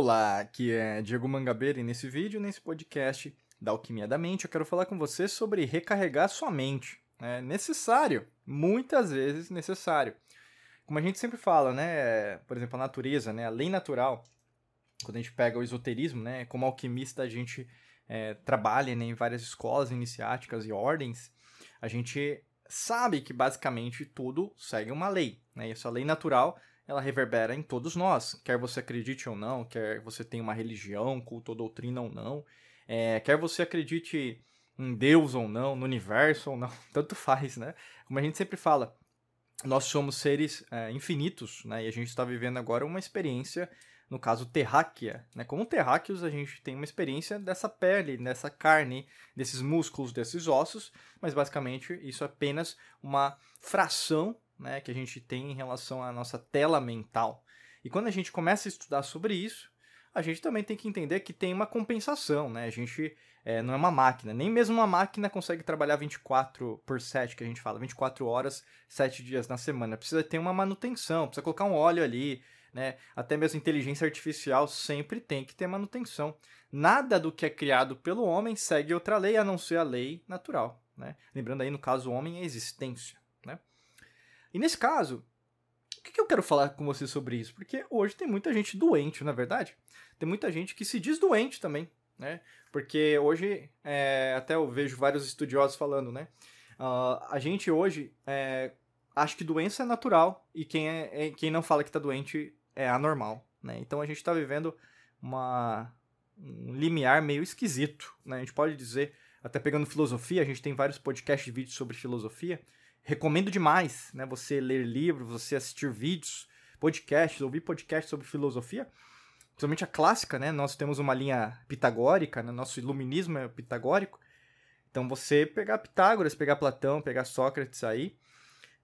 Olá, aqui é Diego Mangabeira e nesse vídeo, nesse podcast da Alquimia da Mente, eu quero falar com você sobre recarregar sua mente. É necessário, muitas vezes necessário. Como a gente sempre fala, né, por exemplo, a natureza, né, a lei natural, quando a gente pega o esoterismo, né, como alquimista a gente é, trabalha né, em várias escolas iniciáticas e ordens, a gente sabe que basicamente tudo segue uma lei. Né, e essa lei natural ela reverbera em todos nós, quer você acredite ou não, quer você tenha uma religião, culto ou doutrina ou não, é, quer você acredite em Deus ou não, no universo ou não, tanto faz, né? Como a gente sempre fala, nós somos seres é, infinitos, né? E a gente está vivendo agora uma experiência, no caso terráquea, né? Como terráqueos, a gente tem uma experiência dessa pele, dessa carne, desses músculos, desses ossos, mas basicamente isso é apenas uma fração né, que a gente tem em relação à nossa tela mental. E quando a gente começa a estudar sobre isso, a gente também tem que entender que tem uma compensação, né? A gente é, não é uma máquina, nem mesmo uma máquina consegue trabalhar 24 por 7, que a gente fala, 24 horas, 7 dias na semana. Precisa ter uma manutenção, precisa colocar um óleo ali, né? Até mesmo inteligência artificial sempre tem que ter manutenção. Nada do que é criado pelo homem segue outra lei a não ser a lei natural, né? Lembrando aí, no caso, o homem é existência. E nesse caso, o que, eu quero falar com você sobre isso? Porque hoje tem muita gente doente, na é verdade. Tem muita gente que se diz doente também, né? Porque hoje, é, até eu vejo vários estudiosos falando, né? Uh, a gente hoje é, acha que doença é natural e quem, é, é quem não fala que está doente é anormal, né? Então a gente está vivendo uma, um limiar meio esquisito, né? A gente pode dizer, até pegando filosofia, a gente tem vários podcasts e vídeos sobre filosofia, recomendo demais, né? Você ler livros, você assistir vídeos, podcasts, ouvir podcasts sobre filosofia, principalmente a clássica, né? Nós temos uma linha pitagórica, né? Nosso iluminismo é pitagórico. Então você pegar Pitágoras, pegar Platão, pegar Sócrates aí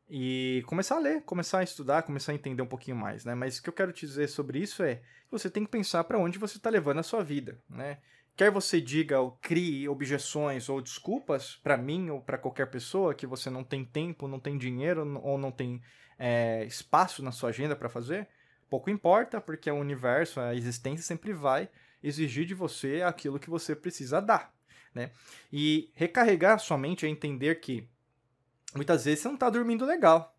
e começar a ler, começar a estudar, começar a entender um pouquinho mais, né? Mas o que eu quero te dizer sobre isso é que você tem que pensar para onde você está levando a sua vida, né? Quer você diga ou crie objeções ou desculpas para mim ou para qualquer pessoa que você não tem tempo, não tem dinheiro ou não tem é, espaço na sua agenda para fazer, pouco importa, porque o universo, a existência sempre vai exigir de você aquilo que você precisa dar. Né? E recarregar sua mente é entender que muitas vezes você não está dormindo legal.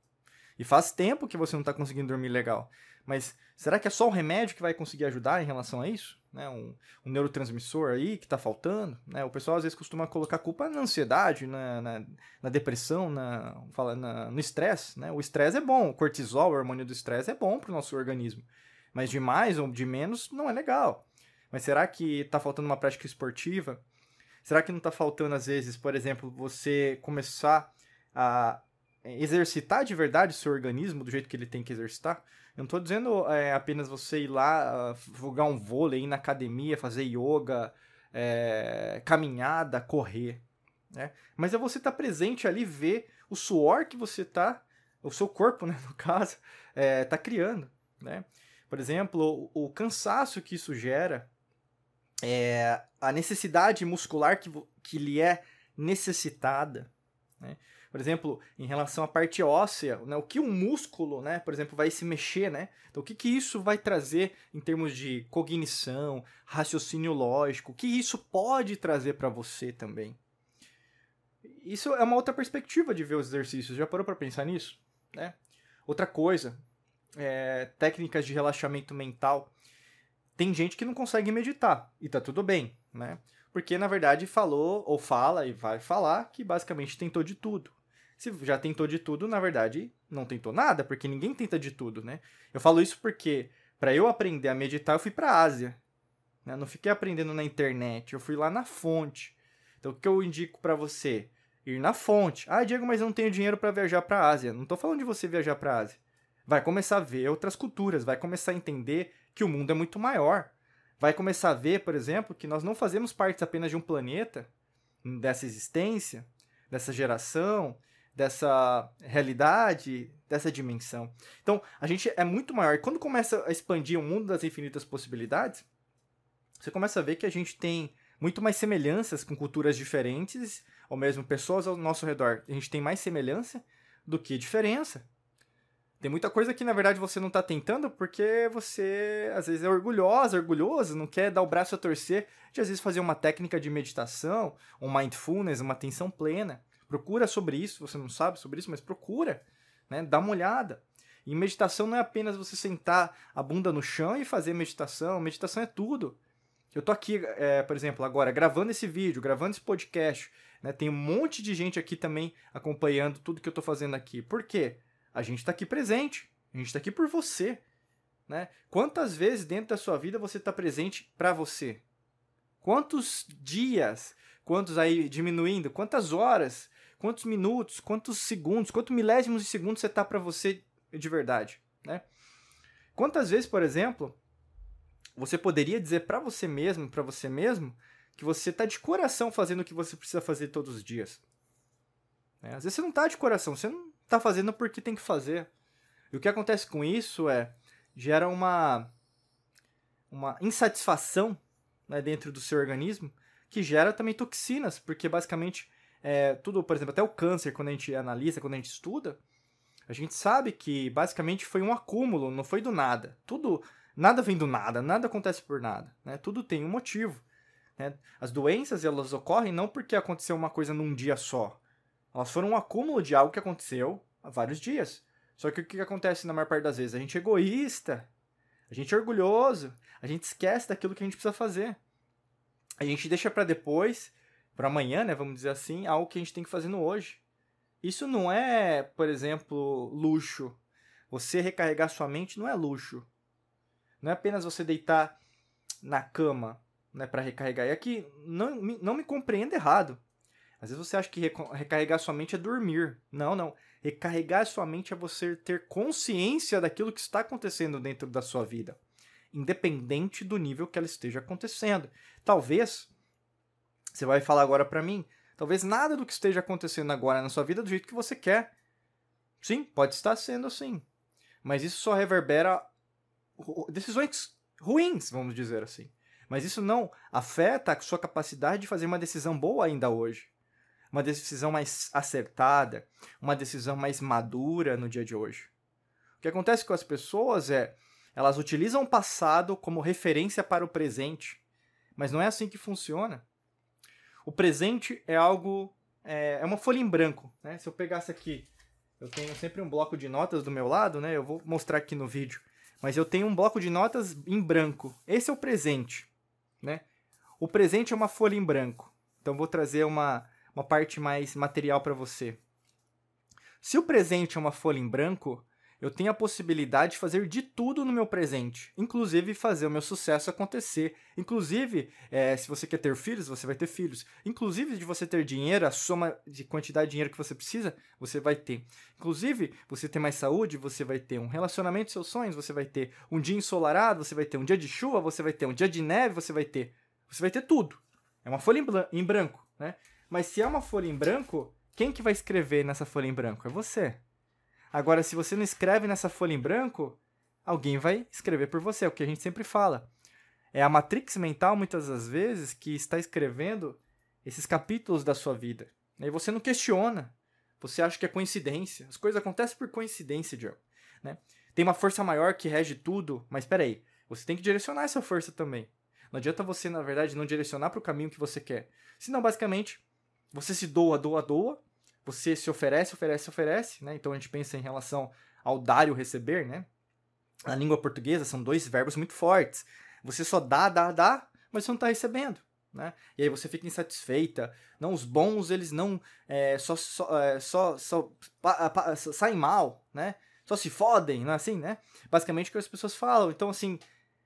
E faz tempo que você não está conseguindo dormir legal. Mas será que é só o remédio que vai conseguir ajudar em relação a isso? Né? Um, um neurotransmissor aí que está faltando? Né? O pessoal às vezes costuma colocar culpa na ansiedade, na, na, na depressão, na, fala, na, no estresse. Né? O estresse é bom, o cortisol, o hormônio do estresse, é bom para o nosso organismo. Mas de mais ou de menos não é legal. Mas será que está faltando uma prática esportiva? Será que não está faltando, às vezes, por exemplo, você começar a exercitar de verdade o seu organismo do jeito que ele tem que exercitar? Eu não estou dizendo é, apenas você ir lá jogar um vôlei, ir na academia, fazer yoga, é, caminhada, correr. Né? Mas é você estar tá presente ali, ver o suor que você está, o seu corpo, né, no caso, está é, criando. Né? Por exemplo, o, o cansaço que isso gera, é, a necessidade muscular que, que lhe é necessitada. Né? Por exemplo, em relação à parte óssea, né, o que um músculo, né, por exemplo, vai se mexer, né? Então, o que, que isso vai trazer em termos de cognição, raciocínio lógico? O que isso pode trazer para você também? Isso é uma outra perspectiva de ver os exercícios. Já parou para pensar nisso? Né? Outra coisa, é, técnicas de relaxamento mental. Tem gente que não consegue meditar e tá tudo bem, né? Porque na verdade falou ou fala e vai falar que basicamente tentou de tudo. Se já tentou de tudo, na verdade, não tentou nada, porque ninguém tenta de tudo, né? Eu falo isso porque para eu aprender a meditar, eu fui para a Ásia. Né? Não fiquei aprendendo na internet, eu fui lá na fonte. Então, o que eu indico para você? ir na fonte. Ah, Diego, mas eu não tenho dinheiro para viajar para a Ásia. Não estou falando de você viajar para a Ásia. Vai começar a ver outras culturas, vai começar a entender que o mundo é muito maior. Vai começar a ver, por exemplo, que nós não fazemos parte apenas de um planeta, dessa existência, dessa geração, dessa realidade, dessa dimensão. Então, a gente é muito maior. E quando começa a expandir o mundo das infinitas possibilidades, você começa a ver que a gente tem muito mais semelhanças com culturas diferentes, ou mesmo pessoas ao nosso redor. A gente tem mais semelhança do que diferença. Tem muita coisa que, na verdade, você não está tentando porque você, às vezes, é orgulhosa, orgulhoso, não quer dar o braço a torcer de, às vezes, fazer uma técnica de meditação, um mindfulness, uma atenção plena. Procura sobre isso, você não sabe sobre isso, mas procura, né? Dá uma olhada. E meditação não é apenas você sentar a bunda no chão e fazer meditação. Meditação é tudo. Eu tô aqui, é, por exemplo, agora gravando esse vídeo, gravando esse podcast. Né? Tem um monte de gente aqui também acompanhando tudo que eu tô fazendo aqui. Por quê? A gente está aqui presente. A gente está aqui por você. Né? Quantas vezes dentro da sua vida você está presente para você? Quantos dias, quantos aí diminuindo, quantas horas quantos minutos, quantos segundos, quantos milésimos de segundo você tá para você de verdade, né? Quantas vezes, por exemplo, você poderia dizer para você mesmo, para você mesmo, que você tá de coração fazendo o que você precisa fazer todos os dias? Né? Às vezes você não tá de coração, você não tá fazendo porque tem que fazer. E o que acontece com isso é gera uma uma insatisfação né, dentro do seu organismo que gera também toxinas, porque basicamente é, tudo, por exemplo, até o câncer, quando a gente analisa, quando a gente estuda, a gente sabe que basicamente foi um acúmulo, não foi do nada. Tudo, nada vem do nada, nada acontece por nada, né? Tudo tem um motivo. Né? As doenças elas ocorrem não porque aconteceu uma coisa num dia só. Elas foram um acúmulo de algo que aconteceu há vários dias. Só que o que acontece na maior parte das vezes? A gente é egoísta, a gente é orgulhoso, a gente esquece daquilo que a gente precisa fazer. A gente deixa para depois para amanhã, né, vamos dizer assim, algo que a gente tem que fazer no hoje. Isso não é, por exemplo, luxo. Você recarregar sua mente não é luxo. Não é apenas você deitar na cama né, para recarregar. E aqui, não, não me compreenda errado. Às vezes você acha que recarregar sua mente é dormir. Não, não. Recarregar sua mente é você ter consciência daquilo que está acontecendo dentro da sua vida, independente do nível que ela esteja acontecendo. Talvez você vai falar agora para mim, talvez nada do que esteja acontecendo agora na sua vida é do jeito que você quer. Sim, pode estar sendo assim. Mas isso só reverbera decisões ruins, vamos dizer assim. Mas isso não afeta a sua capacidade de fazer uma decisão boa ainda hoje. Uma decisão mais acertada, uma decisão mais madura no dia de hoje. O que acontece com as pessoas é, elas utilizam o passado como referência para o presente. Mas não é assim que funciona. O presente é algo. É, é uma folha em branco. Né? Se eu pegasse aqui, eu tenho sempre um bloco de notas do meu lado, né? Eu vou mostrar aqui no vídeo. Mas eu tenho um bloco de notas em branco. Esse é o presente. Né? O presente é uma folha em branco. Então vou trazer uma, uma parte mais material para você. Se o presente é uma folha em branco, eu tenho a possibilidade de fazer de tudo no meu presente, inclusive fazer o meu sucesso acontecer. Inclusive, é, se você quer ter filhos, você vai ter filhos. Inclusive, de você ter dinheiro, a soma de quantidade de dinheiro que você precisa, você vai ter. Inclusive, você ter mais saúde, você vai ter um relacionamento seus sonhos, você vai ter um dia ensolarado, você vai ter um dia de chuva, você vai ter um dia de neve, você vai ter. Você vai ter tudo. É uma folha em branco, né? Mas se é uma folha em branco, quem que vai escrever nessa folha em branco? É você. Agora, se você não escreve nessa folha em branco, alguém vai escrever por você, é o que a gente sempre fala. É a matrix mental, muitas das vezes, que está escrevendo esses capítulos da sua vida. E você não questiona. Você acha que é coincidência. As coisas acontecem por coincidência, Joe. Né? Tem uma força maior que rege tudo, mas peraí, você tem que direcionar essa força também. Não adianta você, na verdade, não direcionar para o caminho que você quer. Senão, basicamente, você se doa, doa, doa, você se oferece, oferece, oferece, né? Então a gente pensa em relação ao dar e o receber, né? Na língua portuguesa são dois verbos muito fortes. Você só dá, dá, dá, mas você não está recebendo. Né? E aí você fica insatisfeita. Não, os bons eles não é, só, só, é, só, só pa, pa, saem mal, né? Só se fodem, não é assim, né? Basicamente o que as pessoas falam. Então assim,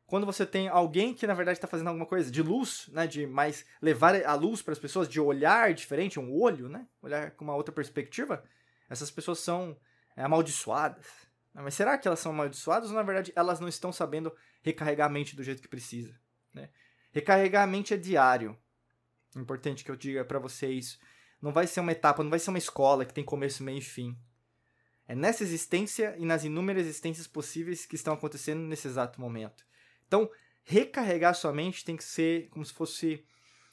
quando você tem alguém que na verdade está fazendo alguma coisa de luz, né, de mais levar a luz para as pessoas, de olhar diferente, um olho, né, olhar com uma outra perspectiva, essas pessoas são é, amaldiçoadas. Mas será que elas são amaldiçoadas ou na verdade elas não estão sabendo recarregar a mente do jeito que precisa? Né? Recarregar a mente é diário. É importante que eu diga para vocês, não vai ser uma etapa, não vai ser uma escola que tem começo, meio e fim. É nessa existência e nas inúmeras existências possíveis que estão acontecendo nesse exato momento. Então, recarregar sua mente tem que ser como se fosse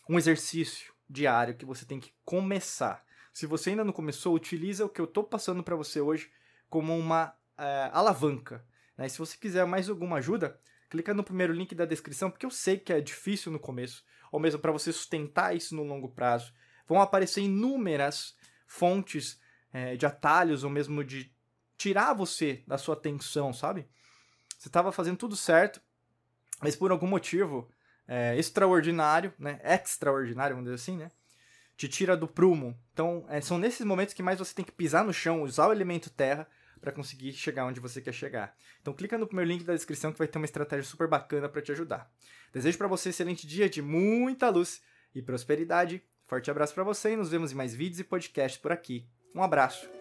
um exercício diário que você tem que começar. Se você ainda não começou, utiliza o que eu estou passando para você hoje como uma é, alavanca. Né? Se você quiser mais alguma ajuda, clica no primeiro link da descrição, porque eu sei que é difícil no começo, ou mesmo para você sustentar isso no longo prazo. Vão aparecer inúmeras fontes é, de atalhos, ou mesmo de tirar você da sua atenção, sabe? Você estava fazendo tudo certo, mas por algum motivo é, extraordinário, né? Extraordinário, vamos dizer assim, né? Te tira do prumo. Então, é, são nesses momentos que mais você tem que pisar no chão, usar o elemento terra para conseguir chegar onde você quer chegar. Então clica no primeiro link da descrição que vai ter uma estratégia super bacana para te ajudar. Desejo para você um excelente dia de muita luz e prosperidade. Forte abraço para você e nos vemos em mais vídeos e podcasts por aqui. Um abraço.